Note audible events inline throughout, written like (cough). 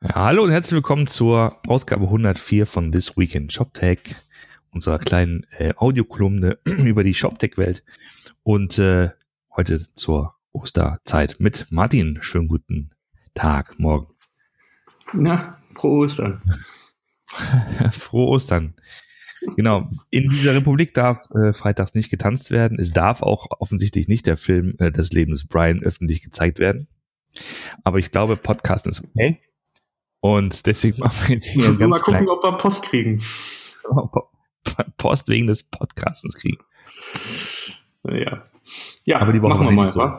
Ja, hallo und herzlich willkommen zur Ausgabe 104 von This Week in ShopTech, unserer kleinen äh, Audiokolumne (clears throat) über die ShopTech-Welt. Und äh, heute zur Osterzeit mit Martin. Schönen guten Tag, morgen. Na, frohe Ostern. (laughs) frohe Ostern. Genau. In dieser Republik darf äh, freitags nicht getanzt werden. Es darf auch offensichtlich nicht der Film äh, Das Leben des Brian öffentlich gezeigt werden. Aber ich glaube, Podcast ist okay. Und deswegen machen wir jetzt hier ganz Mal gucken, ob wir Post kriegen. (laughs) Post wegen des Podcastens kriegen. Ja. Ja, aber die Woche machen wir mal. So,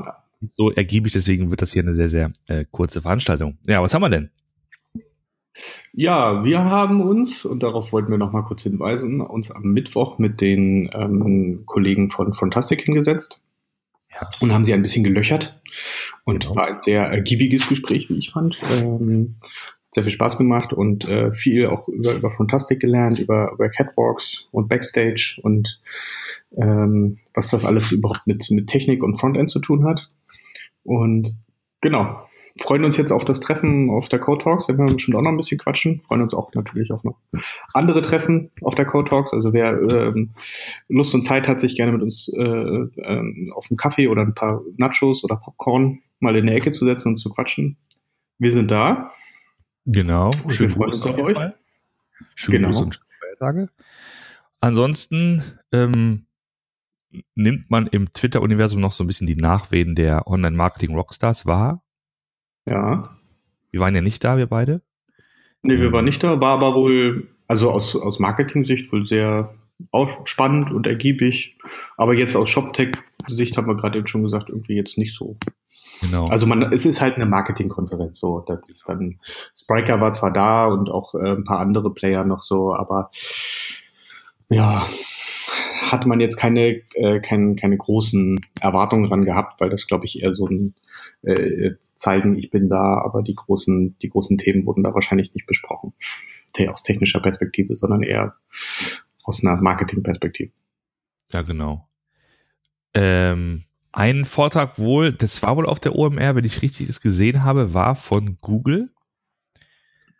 so ergiebig, deswegen wird das hier eine sehr, sehr äh, kurze Veranstaltung. Ja, was haben wir denn? Ja, wir haben uns, und darauf wollten wir noch mal kurz hinweisen, uns am Mittwoch mit den ähm, Kollegen von Fantastic hingesetzt ja. und haben sie ein bisschen gelöchert. Und genau. war ein sehr ergiebiges Gespräch, wie ich fand. Ähm, sehr viel Spaß gemacht und äh, viel auch über, über Fantastik gelernt, über, über Catwalks und Backstage und ähm, was das alles überhaupt mit, mit Technik und Frontend zu tun hat. Und genau, freuen uns jetzt auf das Treffen auf der Code Talks, da werden wir bestimmt auch noch ein bisschen quatschen. Freuen uns auch natürlich auf noch andere Treffen auf der Code Talks. Also wer ähm, Lust und Zeit hat, sich gerne mit uns äh, äh, auf einen Kaffee oder ein paar Nachos oder Popcorn mal in der Ecke zu setzen und zu quatschen. Wir sind da. Genau. Schön wir freuen uns auf euch. Schönen genau. Gruß und Feiertage. Ansonsten ähm, nimmt man im Twitter-Universum noch so ein bisschen die Nachwehen der Online-Marketing-Rockstars wahr. Ja. Wir waren ja nicht da, wir beide. Nee, wir ähm. waren nicht da, war aber wohl, also aus, aus Marketing-Sicht wohl sehr auch spannend und ergiebig. Aber jetzt aus ShopTech-Sicht haben wir gerade eben schon gesagt, irgendwie jetzt nicht so Genau. Also man, es ist halt eine Marketingkonferenz so. Das ist dann, Spriker war zwar da und auch äh, ein paar andere Player noch so, aber ja, hat man jetzt keine, äh, keine, keine großen Erwartungen dran gehabt, weil das, glaube ich, eher so ein äh, zeigen, ich bin da, aber die großen, die großen Themen wurden da wahrscheinlich nicht besprochen. (laughs) Aus technischer Perspektive, sondern eher aus einer Marketingperspektive. Ja, genau. Ähm, ein Vortrag wohl, das war wohl auf der OMR, wenn ich richtig das gesehen habe, war von Google.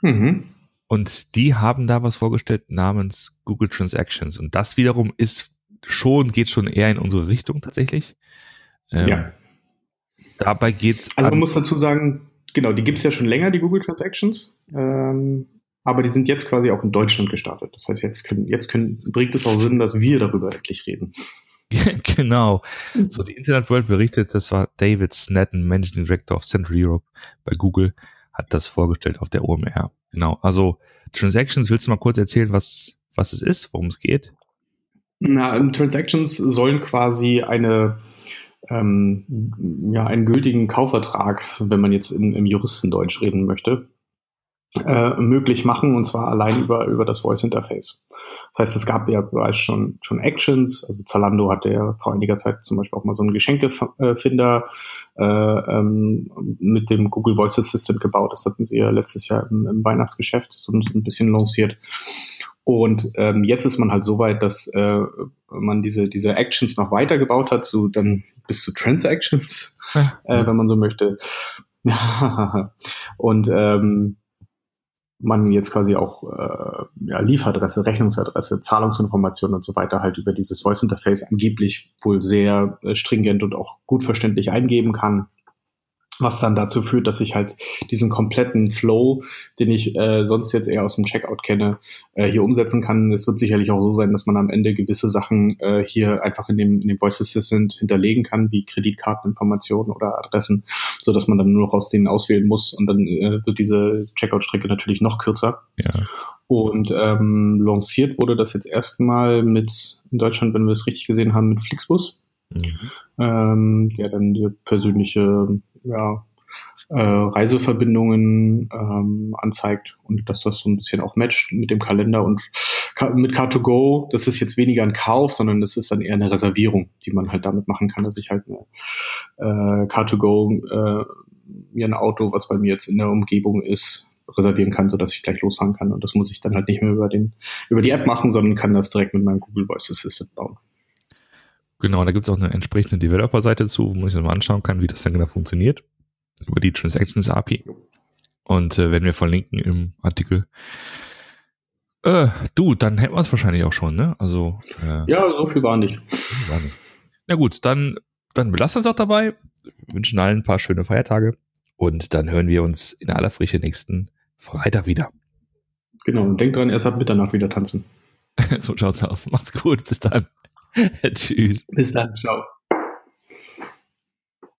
Mhm. Und die haben da was vorgestellt namens Google Transactions. Und das wiederum ist schon, geht schon eher in unsere Richtung tatsächlich. Ähm, ja. Dabei geht's. Also man muss dazu sagen, genau, die gibt's ja schon länger, die Google Transactions. Ähm, aber die sind jetzt quasi auch in Deutschland gestartet. Das heißt, jetzt, können, jetzt können, bringt es auch Sinn, dass wir darüber endlich reden. (laughs) genau. Mhm. So, die Internet World berichtet, das war David Snedden, Managing Director of Central Europe bei Google, hat das vorgestellt auf der OMR. Genau. Also, Transactions, willst du mal kurz erzählen, was, was es ist, worum es geht? Na, Transactions sollen quasi eine, ähm, ja, einen gültigen Kaufvertrag, wenn man jetzt in, im Juristendeutsch reden möchte, äh, möglich machen und zwar allein über, über das Voice Interface. Das heißt, es gab ja bereits schon, schon Actions. Also Zalando hatte ja vor einiger Zeit zum Beispiel auch mal so einen Geschenkefinder äh, ähm, mit dem Google Voice Assistant gebaut. Das hatten sie ja letztes Jahr im, im Weihnachtsgeschäft so ein bisschen lanciert. Und ähm, jetzt ist man halt so weit, dass äh, man diese, diese Actions noch weiter gebaut hat, so dann bis zu Transactions, äh, wenn man so möchte. (laughs) und ähm, man jetzt quasi auch äh, ja, Lieferadresse, Rechnungsadresse, Zahlungsinformationen und so weiter halt über dieses Voice Interface angeblich wohl sehr äh, stringent und auch gut verständlich eingeben kann was dann dazu führt, dass ich halt diesen kompletten Flow, den ich äh, sonst jetzt eher aus dem Checkout kenne, äh, hier umsetzen kann. Es wird sicherlich auch so sein, dass man am Ende gewisse Sachen äh, hier einfach in dem, in dem Voice Assistant hinterlegen kann, wie Kreditkarteninformationen oder Adressen, so dass man dann nur noch aus denen auswählen muss und dann äh, wird diese Checkout-Strecke natürlich noch kürzer. Ja. Und ähm, lanciert wurde das jetzt erstmal mit in Deutschland, wenn wir es richtig gesehen haben, mit Flixbus. Mhm. Ähm, der dann die persönliche ja, äh, Reiseverbindungen ähm, anzeigt und dass das so ein bisschen auch matcht mit dem Kalender und mit Car2Go, das ist jetzt weniger ein Kauf, sondern das ist dann eher eine Reservierung, die man halt damit machen kann, dass ich halt eine äh, Car2Go äh, mir ein Auto, was bei mir jetzt in der Umgebung ist, reservieren kann, sodass ich gleich losfahren kann. Und das muss ich dann halt nicht mehr über den, über die App machen, sondern kann das direkt mit meinem Google Voice Assistant bauen. Genau, da gibt es auch eine entsprechende Developer-Seite zu, wo man sich das mal anschauen kann, wie das dann genau funktioniert über die Transactions API. Und äh, werden wir verlinken im Artikel. Äh, du, dann hätten wir es wahrscheinlich auch schon, ne? Also. Äh, ja, so viel war nicht. War nicht. Na gut, dann, dann belassen wir es auch dabei. Wir wünschen allen ein paar schöne Feiertage. Und dann hören wir uns in aller Frische nächsten Freitag wieder. Genau, und denkt dran, erst ab Mitternacht wieder tanzen. (laughs) so schaut's aus. Macht's gut, bis dann. (laughs) Tschüss. Bis dann, ciao.